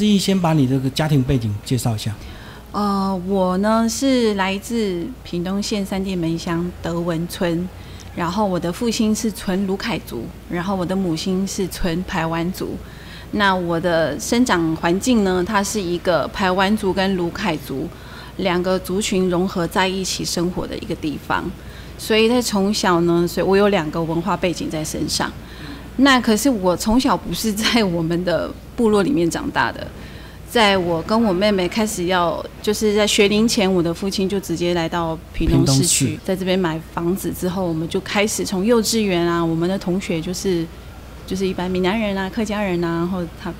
思义先把你这个家庭背景介绍一下。呃，我呢是来自屏东县三地门乡德文村，然后我的父亲是纯卢凯族，然后我的母亲是纯排湾族。那我的生长环境呢，它是一个排湾族跟卢凯族两个族群融合在一起生活的一个地方，所以在从小呢，所以我有两个文化背景在身上。那可是我从小不是在我们的部落里面长大的。在我跟我妹妹开始要就是在学龄前，我的父亲就直接来到屏东市区，在这边买房子之后，我们就开始从幼稚园啊，我们的同学就是就是一般闽南人啊、客家人啊，然后他，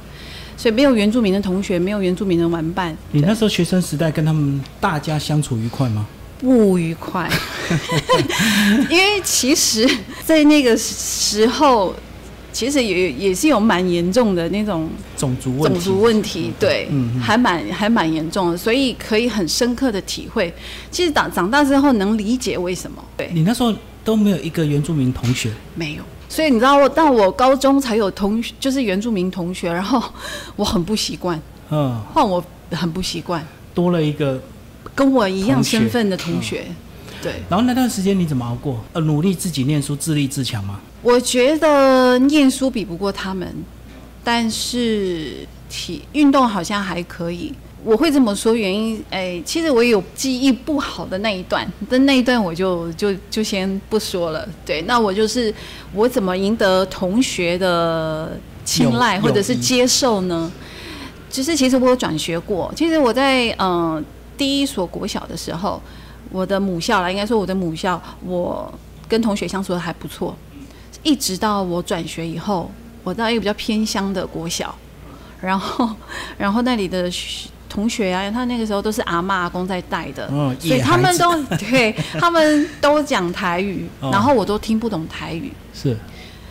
所以没有原住民的同学，没有原住民的玩伴。你那时候学生时代跟他们大家相处愉快吗？不愉快，因为其实，在那个时候。其实也也是有蛮严重的那种种族问题，种族问题，对，还蛮还蛮严重的，所以可以很深刻的体会。其实长长大之后能理解为什么。对。你那时候都没有一个原住民同学，没有，所以你知道我，到我高中才有同学就是原住民同学，然后我很不习惯，嗯，换我很不习惯，多了一个跟我一样身份的同学。对，然后那段时间你怎么熬过？呃，努力自己念书，自立自强吗？我觉得念书比不过他们，但是体运动好像还可以。我会这么说，原因，哎，其实我有记忆不好的那一段，但那一段我就就就先不说了。对，那我就是我怎么赢得同学的青睐或者是接受呢？就是其实我有转学过，其实我在嗯第一所国小的时候。我的母校啦，应该说我的母校，我跟同学相处的还不错，一直到我转学以后，我到一个比较偏乡的国小，然后，然后那里的同学啊，他那个时候都是阿妈阿公在带的，所以他们都对，他们都讲台语，然后我都听不懂台语，是，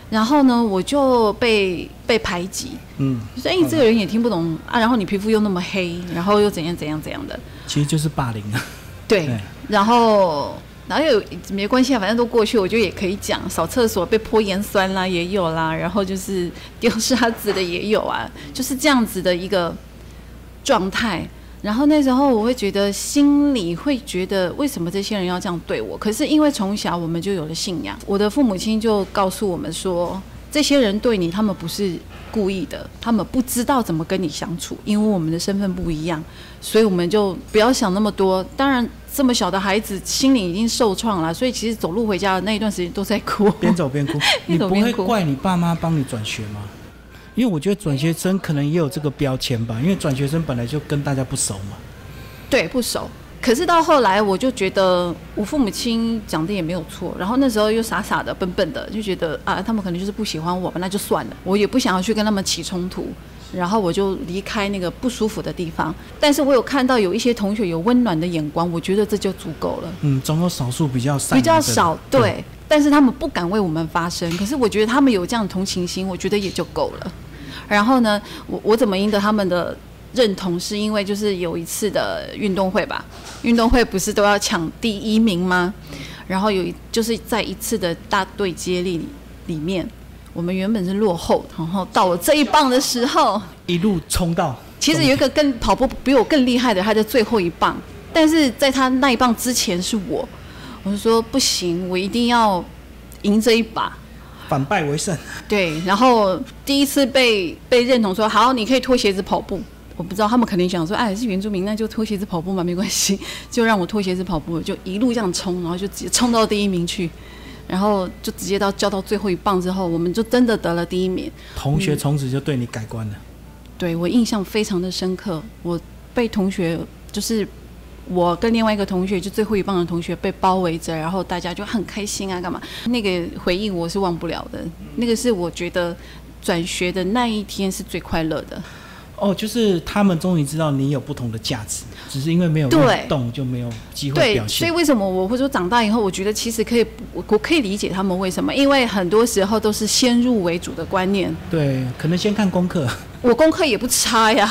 然后呢，我就被被排挤，嗯，所以这个人也听不懂啊，然后你皮肤又那么黑，然后又怎样怎样怎样的，其实就是霸凌啊。对，然后然后又没关系啊，反正都过去，我觉得也可以讲。扫厕所被泼盐酸啦，也有啦，然后就是丢沙子的也有啊，就是这样子的一个状态。然后那时候我会觉得心里会觉得，为什么这些人要这样对我？可是因为从小我们就有了信仰，我的父母亲就告诉我们说，这些人对你，他们不是故意的，他们不知道怎么跟你相处，因为我们的身份不一样，所以我们就不要想那么多。当然。这么小的孩子心里已经受创了，所以其实走路回家的那一段时间都在哭，边走边哭。你不会怪你爸妈帮你转学吗？因为我觉得转学生可能也有这个标签吧，因为转学生本来就跟大家不熟嘛。对，不熟。可是到后来，我就觉得我父母亲讲的也没有错。然后那时候又傻傻的、笨笨的，就觉得啊，他们可能就是不喜欢我吧，那就算了，我也不想要去跟他们起冲突。然后我就离开那个不舒服的地方，但是我有看到有一些同学有温暖的眼光，我觉得这就足够了。嗯，总有少数比较比较少，对，但是他们不敢为我们发声。可是我觉得他们有这样的同情心，我觉得也就够了。然后呢，我我怎么赢得他们的认同？是因为就是有一次的运动会吧，运动会不是都要抢第一名吗？然后有一就是在一次的大队接力里面。我们原本是落后，然后到了这一棒的时候，一路冲到。其实有一个更跑步比我更厉害的，他在最后一棒，但是在他那一棒之前是我，我就说不行，我一定要赢这一把，反败为胜。对，然后第一次被被认同说好，你可以脱鞋子跑步。我不知道他们肯定想说，哎，是原住民，那就脱鞋子跑步嘛，没关系，就让我脱鞋子跑步，就一路这样冲，然后就直接冲到第一名去。然后就直接到交到最后一棒之后，我们就真的得了第一名。同学从此就对你改观了。对我印象非常的深刻，我被同学就是我跟另外一个同学就最后一棒的同学被包围着，然后大家就很开心啊，干嘛？那个回忆我是忘不了的。那个是我觉得转学的那一天是最快乐的。哦，就是他们终于知道你有不同的价值，只是因为没有动就没有机会表现。所以为什么我会说长大以后，我觉得其实可以，我我可以理解他们为什么，因为很多时候都是先入为主的观念。对，可能先看功课。我功课也不差呀，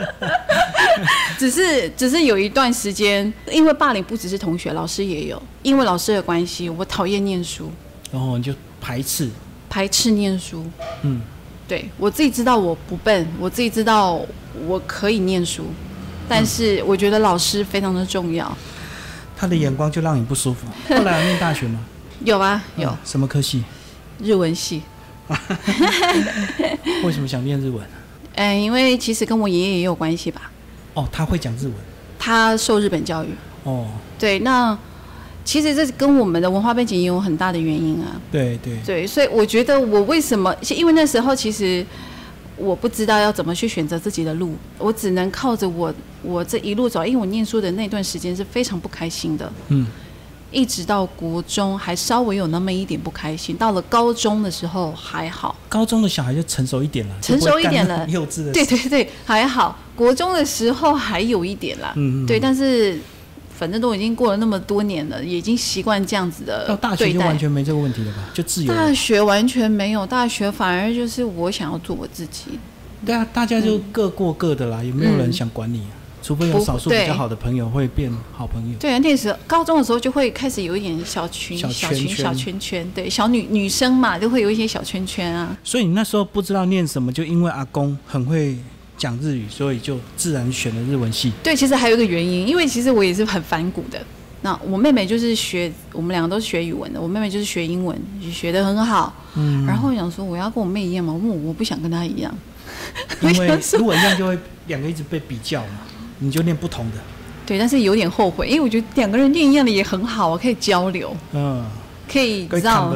只是只是有一段时间，因为霸凌不只是同学，老师也有，因为老师的关系，我讨厌念书，然后你就排斥排斥念书，嗯。对我自己知道我不笨，我自己知道我可以念书，但是我觉得老师非常的重要。他的眼光就让你不舒服。后来念大学吗？有啊，有。什么科系？日文系。为什么想念日文？嗯，因为其实跟我爷爷也有关系吧。哦，他会讲日文。他受日本教育。哦。对，那其实这跟我们的文化背景也有很大的原因啊。对对。对，所以我觉得我为什么？因为那时候其实我不知道要怎么去选择自己的路，我只能靠着我我这一路走。因为我念书的那段时间是非常不开心的。嗯。一直到国中还稍微有那么一点不开心，到了高中的时候还好。高中的小孩就成熟一点了，成熟一点了，幼稚的。对对对，还好。国中的时候还有一点啦，嗯嗯。对，但是反正都已经过了那么多年了，已经习惯这样子的。到大学就完全没这个问题了吧？就自由。大学完全没有，大学反而就是我想要做我自己。对啊，大家就各过各的啦，也没有人想管你。除非有少数比较好的朋友会变好朋友。对啊，那时候高中的时候就会开始有一点小群、小群、小圈圈。对，小女女生嘛，就会有一些小圈圈啊。所以你那时候不知道念什么，就因为阿公很会讲日语，所以就自然选了日文系。对，其实还有一个原因，因为其实我也是很反骨的。那我妹妹就是学，我们两个都是学语文的。我妹妹就是学英文，学的很好。嗯。然后想说，我要跟我妹一样嘛？我我不想跟她一样。因为如果一样，就会两个一直被比较嘛。你就念不同的，对，但是有点后悔，因为我觉得两个人念一样的也很好啊，可以交流，嗯，可以知道，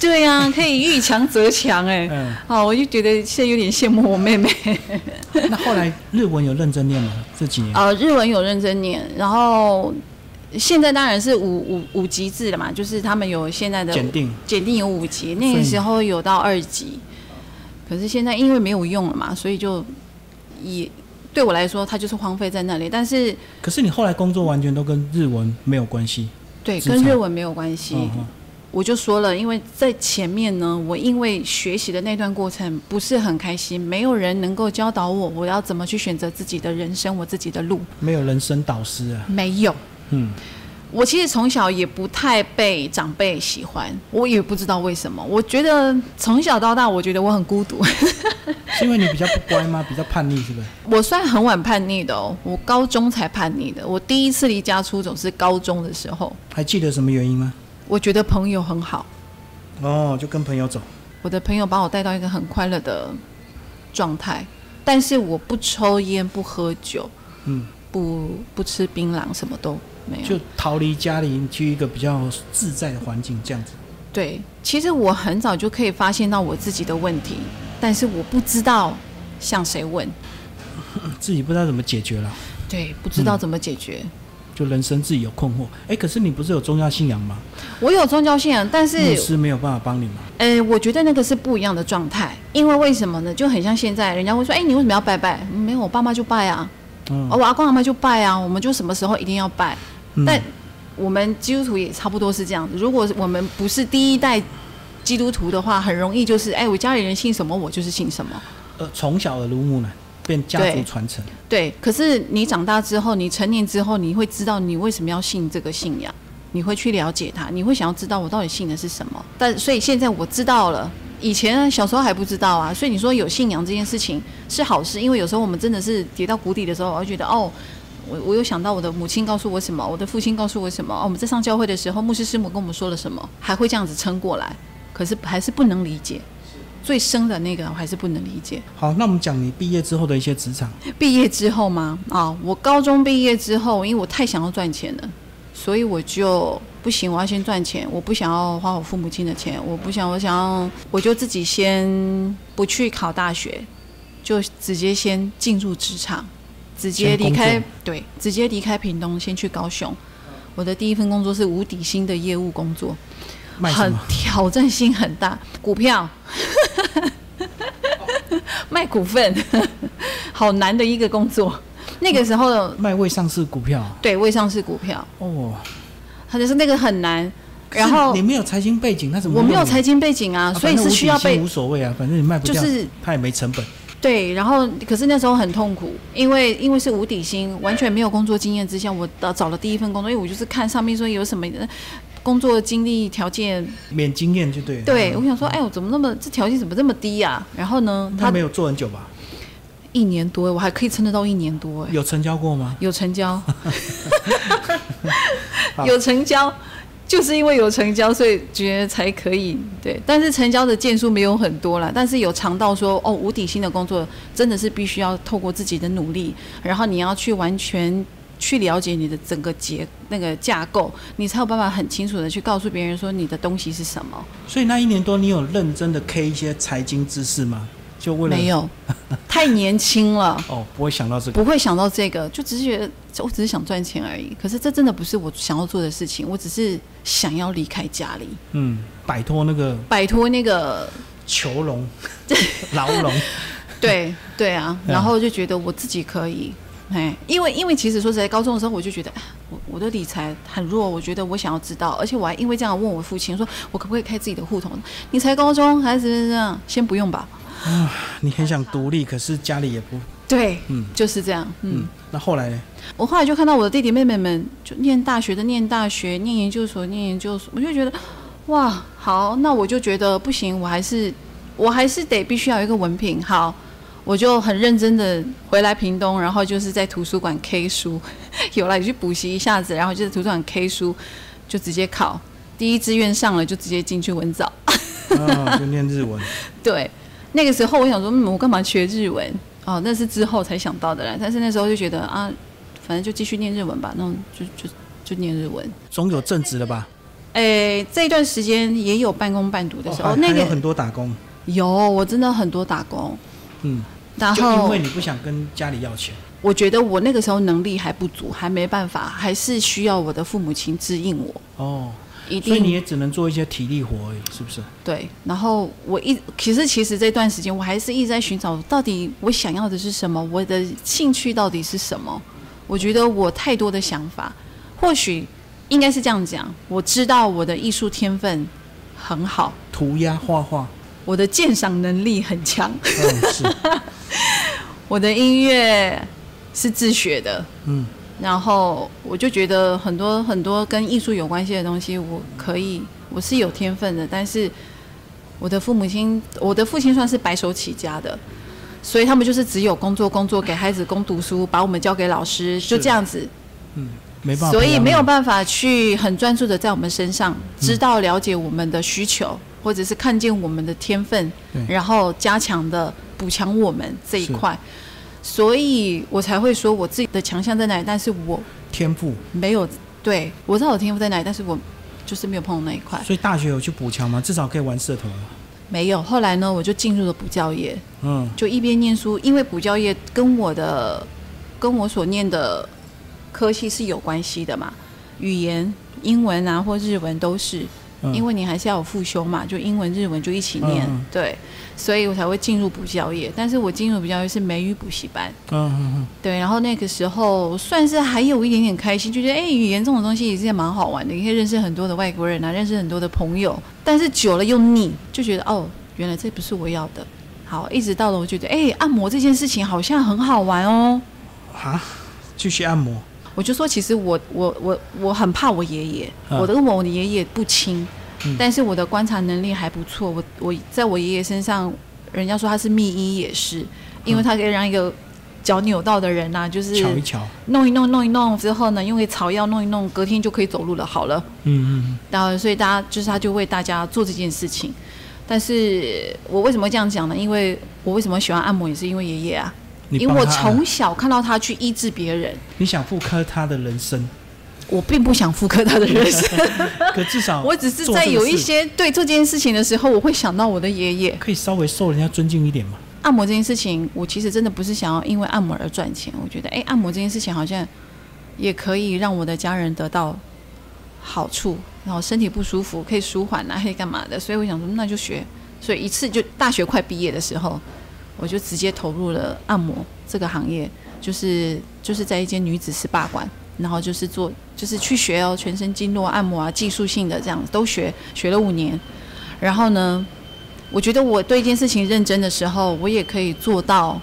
对呀，可以遇强则强，哎，嗯，好，我就觉得现在有点羡慕我妹妹。那后来日文有认真念吗？这几年？啊，日文有认真念，然后现在当然是五五五级制了嘛，就是他们有现在的检定，检定有五级，那个时候有到二级，可是现在因为没有用了嘛，所以就也。对我来说，它就是荒废在那里。但是，可是你后来工作完全都跟日文没有关系。对，跟日文没有关系。我就说了，因为在前面呢，我因为学习的那段过程不是很开心，没有人能够教导我，我要怎么去选择自己的人生，我自己的路。没有人生导师啊？没有。嗯。我其实从小也不太被长辈喜欢，我也不知道为什么。我觉得从小到大，我觉得我很孤独。是因为你比较不乖吗？比较叛逆是不是？我算很晚叛逆的哦，我高中才叛逆的。我第一次离家出走是高中的时候。还记得什么原因吗？我觉得朋友很好。哦，就跟朋友走。我的朋友把我带到一个很快乐的状态，但是我不抽烟，不喝酒，嗯，不不吃槟榔，什么都没有。就逃离家里，去一个比较自在的环境，这样子。对，其实我很早就可以发现到我自己的问题，但是我不知道向谁问，自己不知道怎么解决了。对，不知道怎么解决，就人生自己有困惑。哎，可是你不是有宗教信仰吗？我有宗教信仰，但是牧师没有办法帮你吗？呃，我觉得那个是不一样的状态，因为为什么呢？就很像现在，人家会说：“哎，你为什么要拜拜？”没有，我爸妈就拜啊，嗯，我阿公阿妈就拜啊，我们就什么时候一定要拜。但我们基督徒也差不多是这样子。如果我们不是第一代基督徒的话，很容易就是，哎，我家里人信什么，我就是信什么。呃，从小耳濡目染，变家族传承。对，可是你长大之后，你成年之后，你会知道你为什么要信这个信仰，你会去了解它，你会想要知道我到底信的是什么。但所以现在我知道了，以前小时候还不知道啊。所以你说有信仰这件事情是好事，因为有时候我们真的是跌到谷底的时候，我会觉得哦。我我有想到我的母亲告诉我什么，我的父亲告诉我什么。哦，我们在上教会的时候，牧师师母跟我们说了什么，还会这样子撑过来。可是还是不能理解，最深的那个我还是不能理解。好，那我们讲你毕业之后的一些职场。毕业之后吗？啊，我高中毕业之后，因为我太想要赚钱了，所以我就不行，我要先赚钱。我不想要花我父母亲的钱，我不想，我想要，我就自己先不去考大学，就直接先进入职场。直接离开，对，直接离开屏东，先去高雄。我的第一份工作是无底薪的业务工作，很挑战性很大，股票，卖股份，好难的一个工作。那个时候卖未上市股票，对，未上市股票。哦，他就是那个很难。然后你没有财经背景，那怎么？我没有财经背景啊，所以是需要被无所谓啊，反正你卖不掉，就是他也没成本。对，然后可是那时候很痛苦，因为因为是无底薪，完全没有工作经验之下，我找找了第一份工作，因为我就是看上面说有什么工作经历条件免经验就对。对，我想说，哎呦，怎么那么这条件怎么这么低呀？然后呢，他没有做很久吧？一年多，我还可以撑得到一年多。有成交过吗？有成交，有成交。就是因为有成交，所以觉得才可以对。但是成交的件数没有很多了，但是有尝到说哦，无底薪的工作真的是必须要透过自己的努力，然后你要去完全去了解你的整个结那个架构，你才有办法很清楚的去告诉别人说你的东西是什么。所以那一年多，你有认真的 K 一些财经知识吗？就为了没有，太年轻了。哦，不会想到这个，不会想到这个，就只是觉得我只是想赚钱而已。可是这真的不是我想要做的事情，我只是想要离开家里，嗯，摆脱那个摆脱那个囚笼、牢笼。对 对啊，然后就觉得我自己可以，哎，因为因为其实说实在，高中的时候我就觉得，我我的理财很弱，我觉得我想要知道，而且我还因为这样问我父亲说，我可不可以开自己的户头？你才高中还是这样？先不用吧。啊，你很想独立，可是家里也不对，嗯，就是这样，嗯。那后来呢？我后来就看到我的弟弟妹妹们就念大学的念大学，念研究所念研究所，我就觉得，哇，好，那我就觉得不行，我还是我还是得必须要有一个文凭。好，我就很认真的回来屏东，然后就是在图书馆 K 书，有了去补习一下子，然后就在图书馆 K 书，就直接考第一志愿上了，就直接进去文藻，啊，就念日文，对。那个时候我想说，嗯，我干嘛学日文？哦，那是之后才想到的啦。但是那时候就觉得啊，反正就继续念日文吧，那种就就就念日文。总有正职的吧？诶，这一段时间也有半工半读的时候，那个很多打工。有，我真的很多打工。嗯，然后因为你不想跟家里要钱，我觉得我那个时候能力还不足，还没办法，还是需要我的父母亲指引我。哦。一定所以你也只能做一些体力活而已，是不是？对。然后我一其实其实这段时间我还是一直在寻找，到底我想要的是什么，我的兴趣到底是什么？我觉得我太多的想法，或许应该是这样讲。我知道我的艺术天分很好，涂鸦画画，我的鉴赏能力很强。嗯，是。我的音乐是自学的。嗯。然后我就觉得很多很多跟艺术有关系的东西，我可以我是有天分的。但是我的父母亲，我的父亲算是白手起家的，所以他们就是只有工作工作，给孩子供读书，把我们交给老师，就这样子。嗯，没办法。所以没有办法去很专注的在我们身上，知道了解我们的需求，或者是看见我们的天分，然后加强的补强我们这一块。所以我才会说我自己的强项在哪里，但是我天赋没有。对我知道我天赋在哪里，但是我就是没有碰到那一块。所以大学有去补强吗？至少可以玩社团吗？没有。后来呢，我就进入了补教业。嗯，就一边念书，因为补教业跟我的跟我所念的科系是有关系的嘛，语言、英文啊或日文都是。因为你还是要有复修嘛，就英文、日文就一起念，对，所以我才会进入补教业。但是我进入补教业是美语补习班，嗯嗯嗯，对。然后那个时候算是还有一点点开心，就觉得哎，语言这种东西也是蛮好玩的，你可以认识很多的外国人啊，认识很多的朋友。但是久了又腻，就觉得哦，原来这不是我要的。好，一直到了我觉得哎，按摩这件事情好像很好玩哦。啊，继续按摩。我就说，其实我我我我很怕我爷爷，我的我的爷爷不轻，但是我的观察能力还不错。我我在我爷爷身上，人家说他是秘医也是，因为他可以让一个脚扭到的人呐，就是瞧一瞧，弄一弄弄一弄之后呢，因为草药弄一弄，隔天就可以走路了，好了。嗯嗯。然后所以大家就是他就为大家做这件事情，但是我为什么这样讲呢？因为我为什么喜欢按摩，也是因为爷爷啊。因为我从小看到他去医治别人，你想复刻他的人生？我并不想复刻他的人生，可至少 我只是在有一些对做这件事情的时候，我会想到我的爷爷。可以稍微受人家尊敬一点吗？按摩这件事情，我其实真的不是想要因为按摩而赚钱。我觉得，哎，按摩这件事情好像也可以让我的家人得到好处，然后身体不舒服可以舒缓啊，可以干嘛的？所以我想说，那就学。所以一次就大学快毕业的时候。我就直接投入了按摩这个行业，就是就是在一间女子 SPA 馆，然后就是做就是去学哦，全身经络按摩啊，技术性的这样都学，学了五年。然后呢，我觉得我对一件事情认真的时候，我也可以做到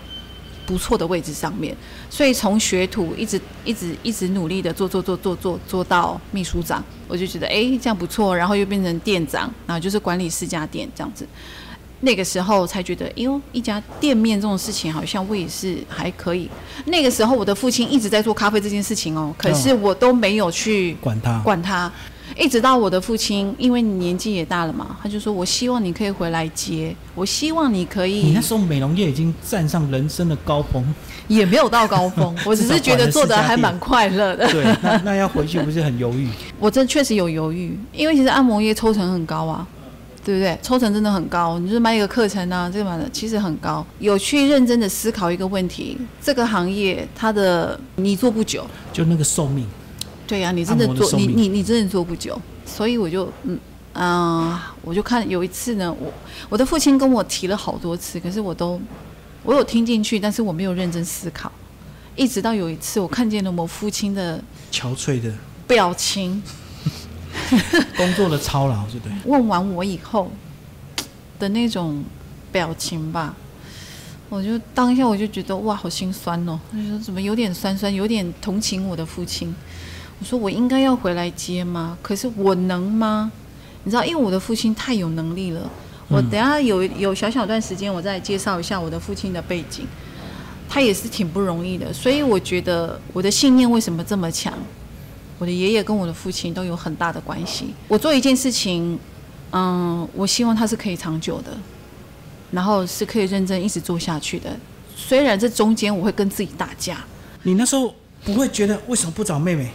不错的位置上面，所以从学徒一直一直一直努力的做做做做做做到秘书长，我就觉得哎这样不错，然后又变成店长，然后就是管理四家店这样子。那个时候才觉得，哎呦，一家店面这种事情好像我也是还可以。那个时候我的父亲一直在做咖啡这件事情哦，可是我都没有去管他管他。一直到我的父亲，因为你年纪也大了嘛，他就说我希望你可以回来接，我希望你可以。你那时候美容业已经站上人生的高峰，也没有到高峰，我只是觉得做的还蛮快乐的。对，那那要回去不是很犹豫？我这确实有犹豫，因为其实按摩业抽成很高啊。对不对？抽成真的很高，你就是卖一个课程啊，这个嘛的其实很高。有去认真的思考一个问题，这个行业它的你做不久，就那个寿命。对呀，你真的做你你你真的做不久，所以我就嗯嗯，我就看有一次呢，我我的父亲跟我提了好多次，可是我都我有听进去，但是我没有认真思考。一直到有一次，我看见了我父亲的憔悴的表情。工作的操劳，对不对？问完我以后的那种表情吧，我就当下我就觉得哇，好心酸哦。他说怎么有点酸酸，有点同情我的父亲。我说我应该要回来接吗？可是我能吗？你知道，因为我的父亲太有能力了。我等下有有小小段时间，我再介绍一下我的父亲的背景。他也是挺不容易的，所以我觉得我的信念为什么这么强？我的爷爷跟我的父亲都有很大的关系。我做一件事情，嗯，我希望它是可以长久的，然后是可以认真一直做下去的。虽然这中间我会跟自己打架。你那时候不会觉得为什么不找妹妹？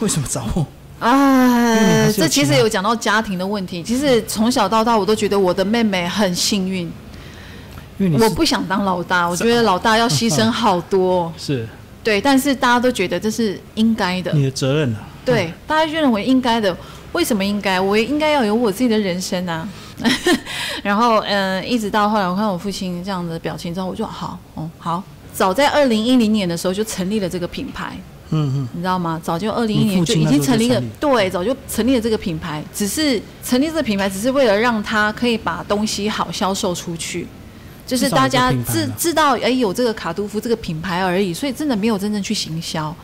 为什么找我？啊，这其实有讲到家庭的问题。其实从小到大，我都觉得我的妹妹很幸运。因为我不想当老大，我觉得老大要牺牲好多。是。对，但是大家都觉得这是应该的，你的责任啊。对，大家就认为应该的。为什么应该？我也应该要有我自己的人生啊。然后，嗯，一直到后来，我看我父亲这样的表情之后，我就好，哦，好。早在二零一零年的时候就成立了这个品牌，嗯嗯，你知道吗？早就二零一年就已经成立了，对，早就成立了这个品牌。只是成立这个品牌，只是为了让他可以把东西好销售出去。就是大家知知道哎有这个卡杜夫这个品牌而已，所以真的没有真正去行销，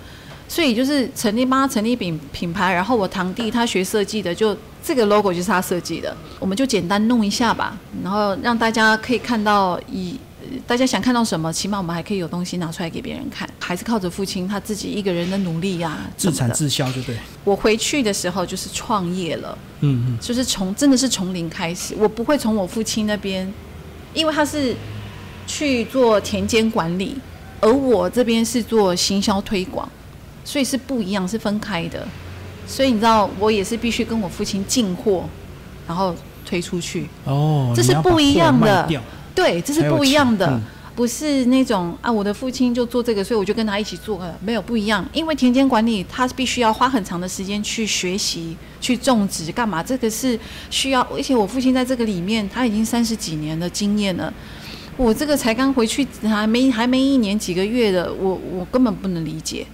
所以就是成立帮他成立品品牌，然后我堂弟他学设计的，就这个 logo 就是他设计的，我们就简单弄一下吧，然后让大家可以看到，以大家想看到什么，起码我们还可以有东西拿出来给别人看，还是靠着父亲他自己一个人的努力呀，自产自销就对。我回去的时候就是创业了，嗯嗯，就是从真的是从零开始，我不会从我父亲那边。因为他是去做田间管理，而我这边是做行销推广，所以是不一样，是分开的。所以你知道，我也是必须跟我父亲进货，然后推出去。哦，这是不一样的。对，这是不一样的。不是那种啊，我的父亲就做这个，所以我就跟他一起做了。没有不一样，因为田间管理，他必须要花很长的时间去学习、去种植，干嘛？这个是需要，而且我父亲在这个里面，他已经三十几年的经验了。我这个才刚回去，还没还没一年几个月的，我我根本不能理解。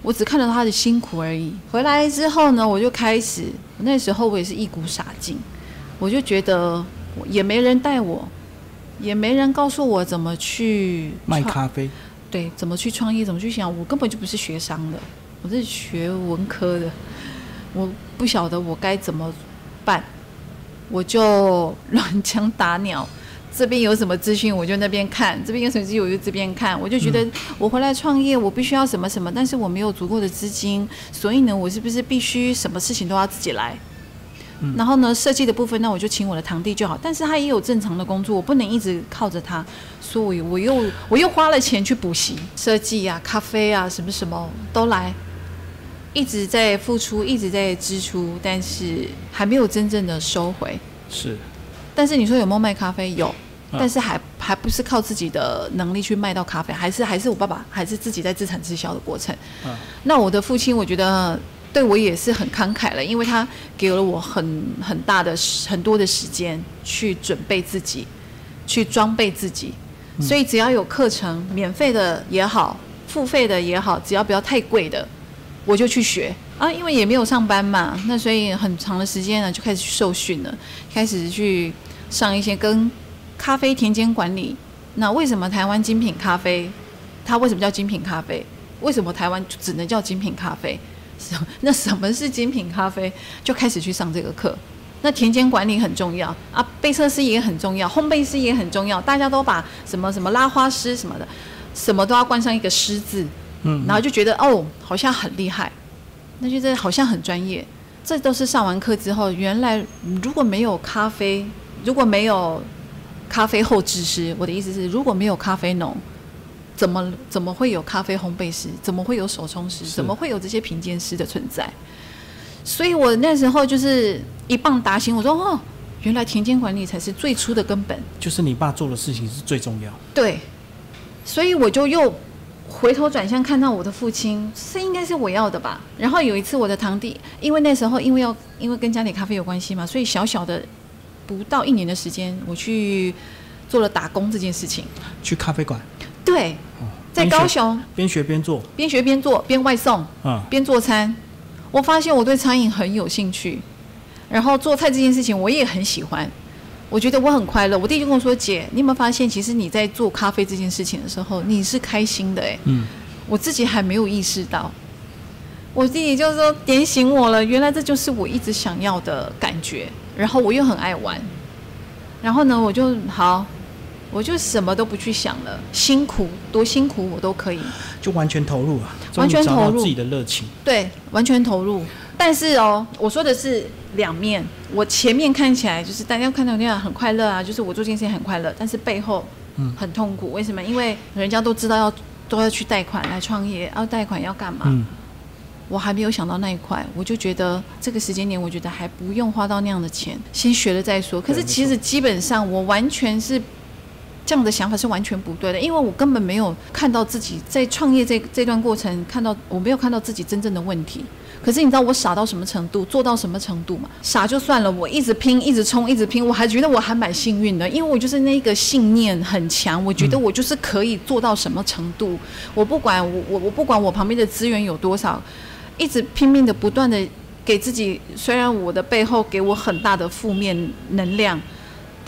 我只看到他的辛苦而已。回来之后呢，我就开始，那时候我也是一股傻劲，我就觉得也没人带我。也没人告诉我怎么去卖咖啡，对，怎么去创业，怎么去想，我根本就不是学商的，我是学文科的，我不晓得我该怎么办，我就乱枪打鸟，这边有什么资讯我就那边看，这边有什么资讯我就这边看，我就觉得我回来创业，我必须要什么什么，但是我没有足够的资金，所以呢，我是不是必须什么事情都要自己来？然后呢，设计的部分，那我就请我的堂弟就好。但是他也有正常的工作，我不能一直靠着他，所以我又我又花了钱去补习设计啊、咖啡啊，什么什么都来，一直在付出，一直在支出，但是还没有真正的收回。是。但是你说有没有卖咖啡？有，但是还还不是靠自己的能力去卖到咖啡，还是还是我爸爸还是自己在自产自销的过程。嗯。那我的父亲，我觉得。对我也是很慷慨了，因为他给了我很很大的很多的时间去准备自己，去装备自己，所以只要有课程，免费的也好，付费的也好，只要不要太贵的，我就去学啊。因为也没有上班嘛，那所以很长的时间呢就开始去受训了，开始去上一些跟咖啡田间管理那为什么台湾精品咖啡，它为什么叫精品咖啡？为什么台湾只能叫精品咖啡？什那什么是精品咖啡？就开始去上这个课。那田间管理很重要啊，备测师也很重要，烘焙师也很重要。大家都把什么什么拉花师什么的，什么都要冠上一个师字，嗯，然后就觉得哦，好像很厉害，那就这好像很专业。这都是上完课之后，原来如果没有咖啡，如果没有咖啡后制师，我的意思是，如果没有咖啡农。怎么怎么会有咖啡烘焙师？怎么会有手冲师？怎么会有这些品鉴师的存在？所以我那时候就是一棒打醒，我说哦，原来田间管理才是最初的根本。就是你爸做的事情是最重要。对，所以我就又回头转向看到我的父亲，这应该是我要的吧。然后有一次我的堂弟，因为那时候因为要因为跟家里咖啡有关系嘛，所以小小的不到一年的时间，我去做了打工这件事情。去咖啡馆。对，在高雄边学边做，边学边做，边外送，嗯，边做餐。我发现我对餐饮很有兴趣，然后做菜这件事情我也很喜欢。我觉得我很快乐。我弟就跟我说：“姐，你有没有发现，其实你在做咖啡这件事情的时候，你是开心的？”哎，嗯，我自己还没有意识到。我弟弟就说点醒我了，原来这就是我一直想要的感觉。然后我又很爱玩，然后呢，我就好。我就什么都不去想了，辛苦多辛苦我都可以，就完全投入啊，完全投入自己的热情。对，完全投入。但是哦，我说的是两面。我前面看起来就是大家看到那样很快乐啊，就是我做这件事情很快乐，但是背后嗯很痛苦。为什么？因为人家都知道要都要去贷款来创业，要贷款要干嘛？嗯，我还没有想到那一块，我就觉得这个时间点，我觉得还不用花到那样的钱，先学了再说。可是其实基本上我完全是。这样的想法是完全不对的，因为我根本没有看到自己在创业这这段过程，看到我没有看到自己真正的问题。可是你知道我傻到什么程度，做到什么程度吗？傻就算了，我一直拼，一直冲，一直拼，我还觉得我还蛮幸运的，因为我就是那个信念很强，我觉得我就是可以做到什么程度。我不管我我我不管我旁边的资源有多少，一直拼命的不断的给自己，虽然我的背后给我很大的负面能量。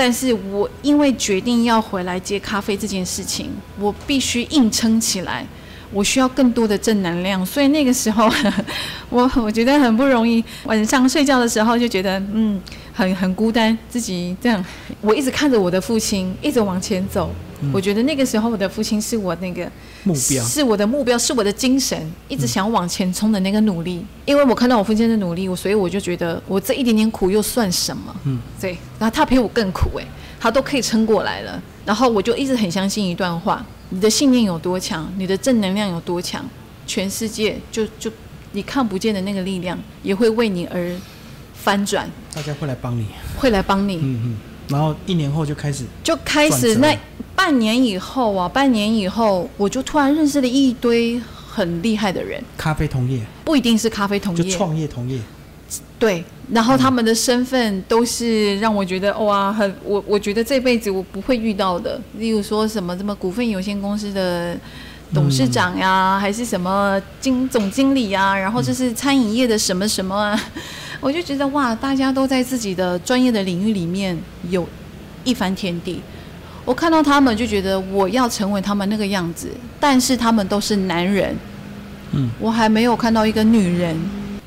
但是我因为决定要回来接咖啡这件事情，我必须硬撑起来。我需要更多的正能量，所以那个时候，我我觉得很不容易。晚上睡觉的时候就觉得，嗯，很很孤单，自己这样。我一直看着我的父亲一直往前走。我觉得那个时候我的父亲是我那个目标，是我的目标，是我的精神，一直想往前冲的那个努力。因为我看到我父亲的努力，我所以我就觉得我这一点点苦又算什么？嗯，对。然后他比我更苦哎，他都可以撑过来了。然后我就一直很相信一段话：你的信念有多强，你的正能量有多强，全世界就就你看不见的那个力量也会为你而翻转。大家会来帮你，会来帮你。嗯嗯。然后一年后就开始，就开始那。半年以后啊，半年以后，我就突然认识了一堆很厉害的人。咖啡同业不一定是咖啡同业，就创业同业。对，然后他们的身份都是让我觉得哇，很我我觉得这辈子我不会遇到的。例如说什么什么股份有限公司的董事长呀，还是什么经总经理呀，然后就是餐饮业的什么什么啊，我就觉得哇，大家都在自己的专业的领域里面有一番天地。我看到他们就觉得我要成为他们那个样子，但是他们都是男人，嗯，我还没有看到一个女人。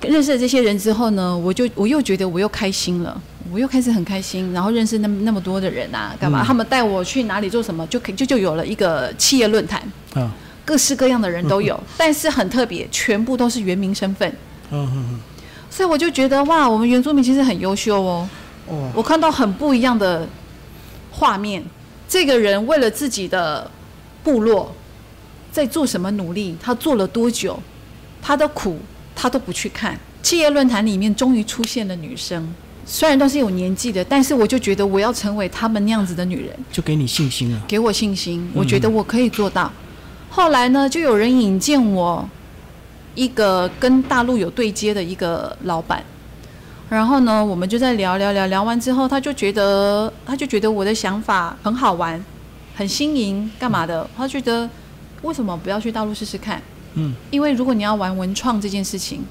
认识了这些人之后呢，我就我又觉得我又开心了，我又开始很开心，然后认识那么那么多的人啊，干嘛？他们带我去哪里做什么，就可就就有了一个企业论坛，啊，各式各样的人都有，但是很特别，全部都是原名身份，嗯嗯嗯，所以我就觉得哇，我们原住民其实很优秀哦，哦，我看到很不一样的画面。这个人为了自己的部落在做什么努力？他做了多久？他的苦他都不去看。企业论坛里面终于出现了女生，虽然都是有年纪的，但是我就觉得我要成为他们那样子的女人，就给你信心了。给我信心，我觉得我可以做到。后来呢，就有人引荐我一个跟大陆有对接的一个老板。然后呢，我们就在聊聊聊聊完之后，他就觉得他就觉得我的想法很好玩，很新颖，干嘛的？他觉得为什么不要去大陆试试看？嗯，因为如果你要玩文创这件事情，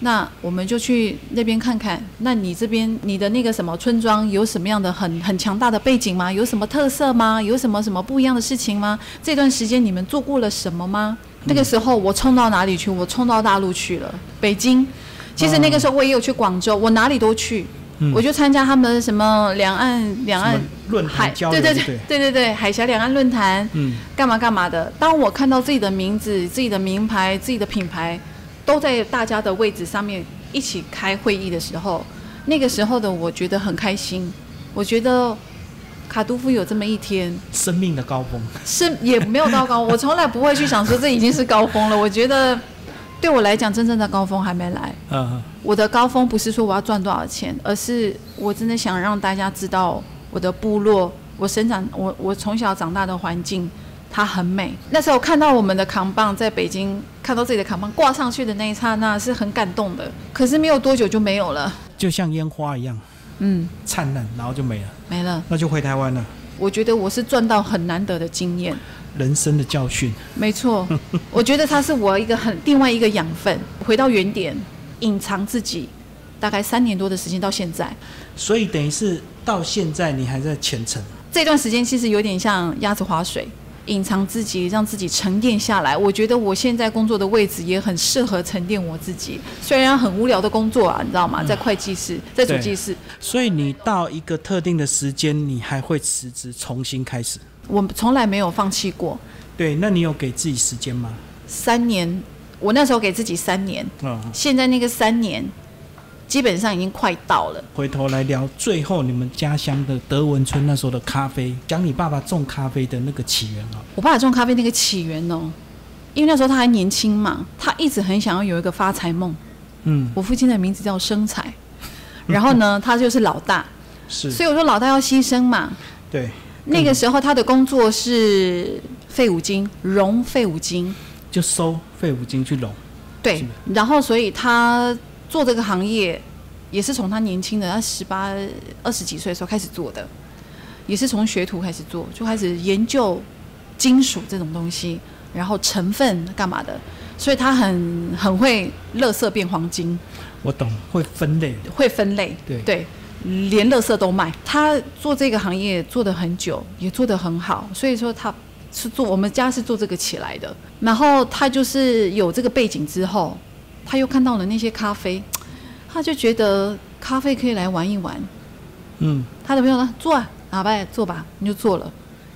那我们就去那边看看。那你这边你的那个什么村庄有什么样的很很强大的背景吗？有什么特色吗？有什么什么不一样的事情吗？这段时间你们做过了什么吗？那个时候我冲到哪里去？我冲到大陆去了，北京。其实那个时候我也有去广州，我哪里都去。我就参加他们什么两岸两岸论坛交流，对对对对对对海峡两岸论坛，嗯，干嘛干嘛的。当我看到自己的名字、自己的名牌、自己的品牌都在大家的位置上面一起开会议的时候，那个时候的我觉得很开心。我觉得卡杜夫有这么一天，生命的高峰，是也没有到高，我从来不会去想说这已经是高峰了。我觉得。对我来讲，真正的高峰还没来。嗯，我的高峰不是说我要赚多少钱，而是我真的想让大家知道我的部落，我生长，我我从小长大的环境，它很美。那时候看到我们的扛棒在北京，看到自己的扛棒挂上去的那一刹那，是很感动的。可是没有多久就没有了，就像烟花一样，嗯，灿烂，然后就没了，没了，那就回台湾了。我觉得我是赚到很难得的经验。人生的教训，没错，我觉得它是我一个很另外一个养分。回到原点，隐藏自己，大概三年多的时间到现在，所以等于是到现在你还在虔诚。这段时间其实有点像鸭子划水。隐藏自己，让自己沉淀下来。我觉得我现在工作的位置也很适合沉淀我自己。虽然很无聊的工作啊，你知道吗？在会计室，在主计室。所以你到一个特定的时间，你还会辞职重新开始？我从来没有放弃过。对，那你有给自己时间吗？三年，我那时候给自己三年。嗯。现在那个三年。基本上已经快到了。回头来聊最后你们家乡的德文村那时候的咖啡，讲你爸爸种咖啡的那个起源哦。我爸爸种咖啡那个起源哦，因为那时候他还年轻嘛，他一直很想要有一个发财梦。嗯。我父亲的名字叫生财，然后呢，他就是老大。是。所以我说老大要牺牲嘛。对。那个时候他的工作是废五金，融废五金。就收废五金去融。对。然后，所以他。做这个行业，也是从他年轻的他十八二十几岁的时候开始做的，也是从学徒开始做，就开始研究金属这种东西，然后成分干嘛的，所以他很很会乐色变黄金。我懂，会分类，会分类，对对，连乐色都卖。他做这个行业做得很久，也做得很好，所以说他是做我们家是做这个起来的。然后他就是有这个背景之后。他又看到了那些咖啡，他就觉得咖啡可以来玩一玩。嗯，他的朋友呢，做啊，哪吧，做吧，你就做了，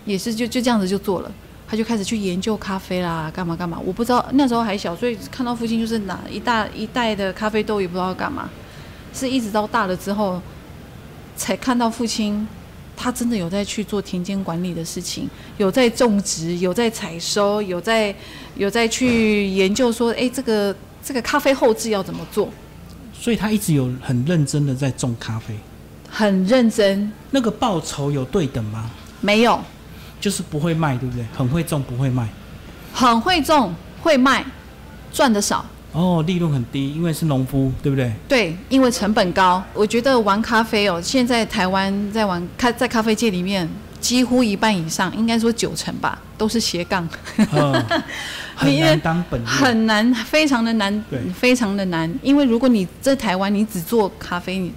也是就就这样子就做了。他就开始去研究咖啡啦，干嘛干嘛。我不知道那时候还小，所以看到父亲就是拿一大一袋的咖啡豆，也不知道干嘛。是一直到大了之后，才看到父亲，他真的有在去做田间管理的事情，有在种植，有在采收，有在有在去研究说，哎，这个。这个咖啡后置要怎么做？所以他一直有很认真的在种咖啡，很认真。那个报酬有对等吗？没有，就是不会卖，对不对？很会种不会卖，很会种会卖，赚的少。哦，利润很低，因为是农夫，对不对？对，因为成本高。我觉得玩咖啡哦，现在台湾在玩咖，在咖啡界里面。几乎一半以上，应该说九成吧，都是斜杠。很难当本很难，非常的难，非常的难。因为如果你在台湾，你只做咖啡，你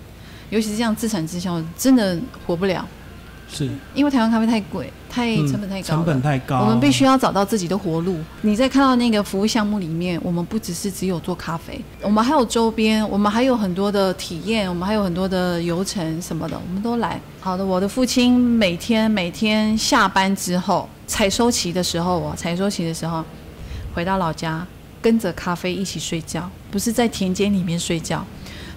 尤其是这样自产自销，真的活不了。是，因为台湾咖啡太贵，太成本太高，成本太高，我们必须要找到自己的活路。你在看到那个服务项目里面，我们不只是只有做咖啡，我们还有周边，我们还有很多的体验，我们还有很多的流程什么的，我们都来。好的，我的父亲每天每天下班之后，采收期的时候，我采收期的时候，回到老家，跟着咖啡一起睡觉，不是在田间里面睡觉。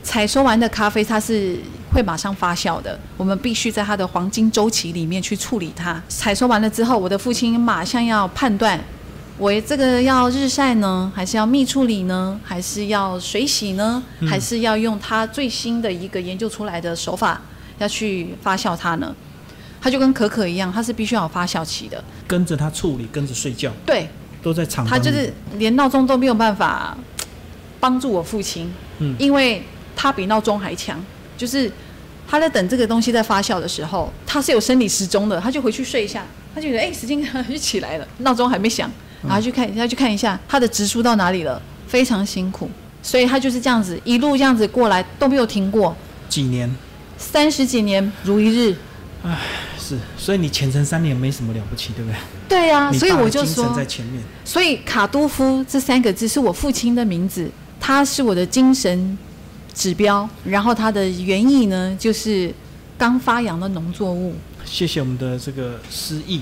采收完的咖啡，它是会马上发酵的。我们必须在它的黄金周期里面去处理它。采收完了之后，我的父亲马上要判断，我这个要日晒呢，还是要密处理呢，还是要水洗呢，还是要用他最新的一个研究出来的手法要去发酵它呢？它就跟可可一样，它是必须要有发酵期的。跟着它处理，跟着睡觉。对，都在厂。他就是连闹钟都没有办法帮助我父亲，嗯，因为。他比闹钟还强，就是他在等这个东西在发酵的时候，他是有生理时钟的，他就回去睡一下，他就觉得哎，时间就起来了，闹钟还没响，然后去看，他去看一下他的植树到哪里了，非常辛苦。所以他就是这样子一路这样子过来都没有停过。几年？三十几年如一日。唉，是，所以你前程三年没什么了不起，对不对？对呀，所以我就说，在前面。所以卡多夫这三个字是我父亲的名字，他是我的精神指标。然后它的原意呢，就是刚发芽的农作物。谢谢我们的这个诗意。